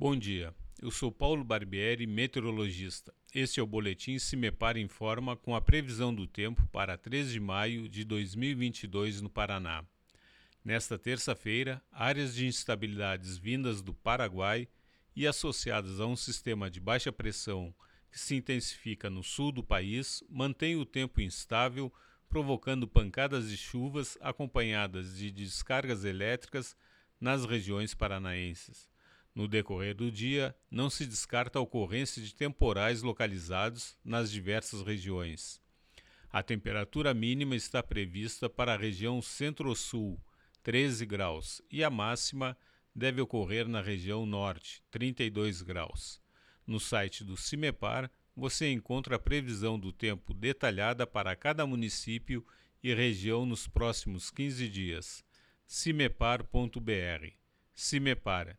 Bom dia, eu sou Paulo Barbieri, meteorologista. Este é o Boletim Cimepar Informa com a previsão do tempo para 3 de maio de 2022 no Paraná. Nesta terça-feira, áreas de instabilidades vindas do Paraguai e associadas a um sistema de baixa pressão que se intensifica no sul do país mantêm o tempo instável, provocando pancadas de chuvas acompanhadas de descargas elétricas nas regiões paranaenses. No decorrer do dia, não se descarta a ocorrência de temporais localizados nas diversas regiões. A temperatura mínima está prevista para a região centro-sul, 13 graus, e a máxima deve ocorrer na região norte, 32 graus. No site do CIMEPAR, você encontra a previsão do tempo detalhada para cada município e região nos próximos 15 dias. cimepar.br. CIMEPAR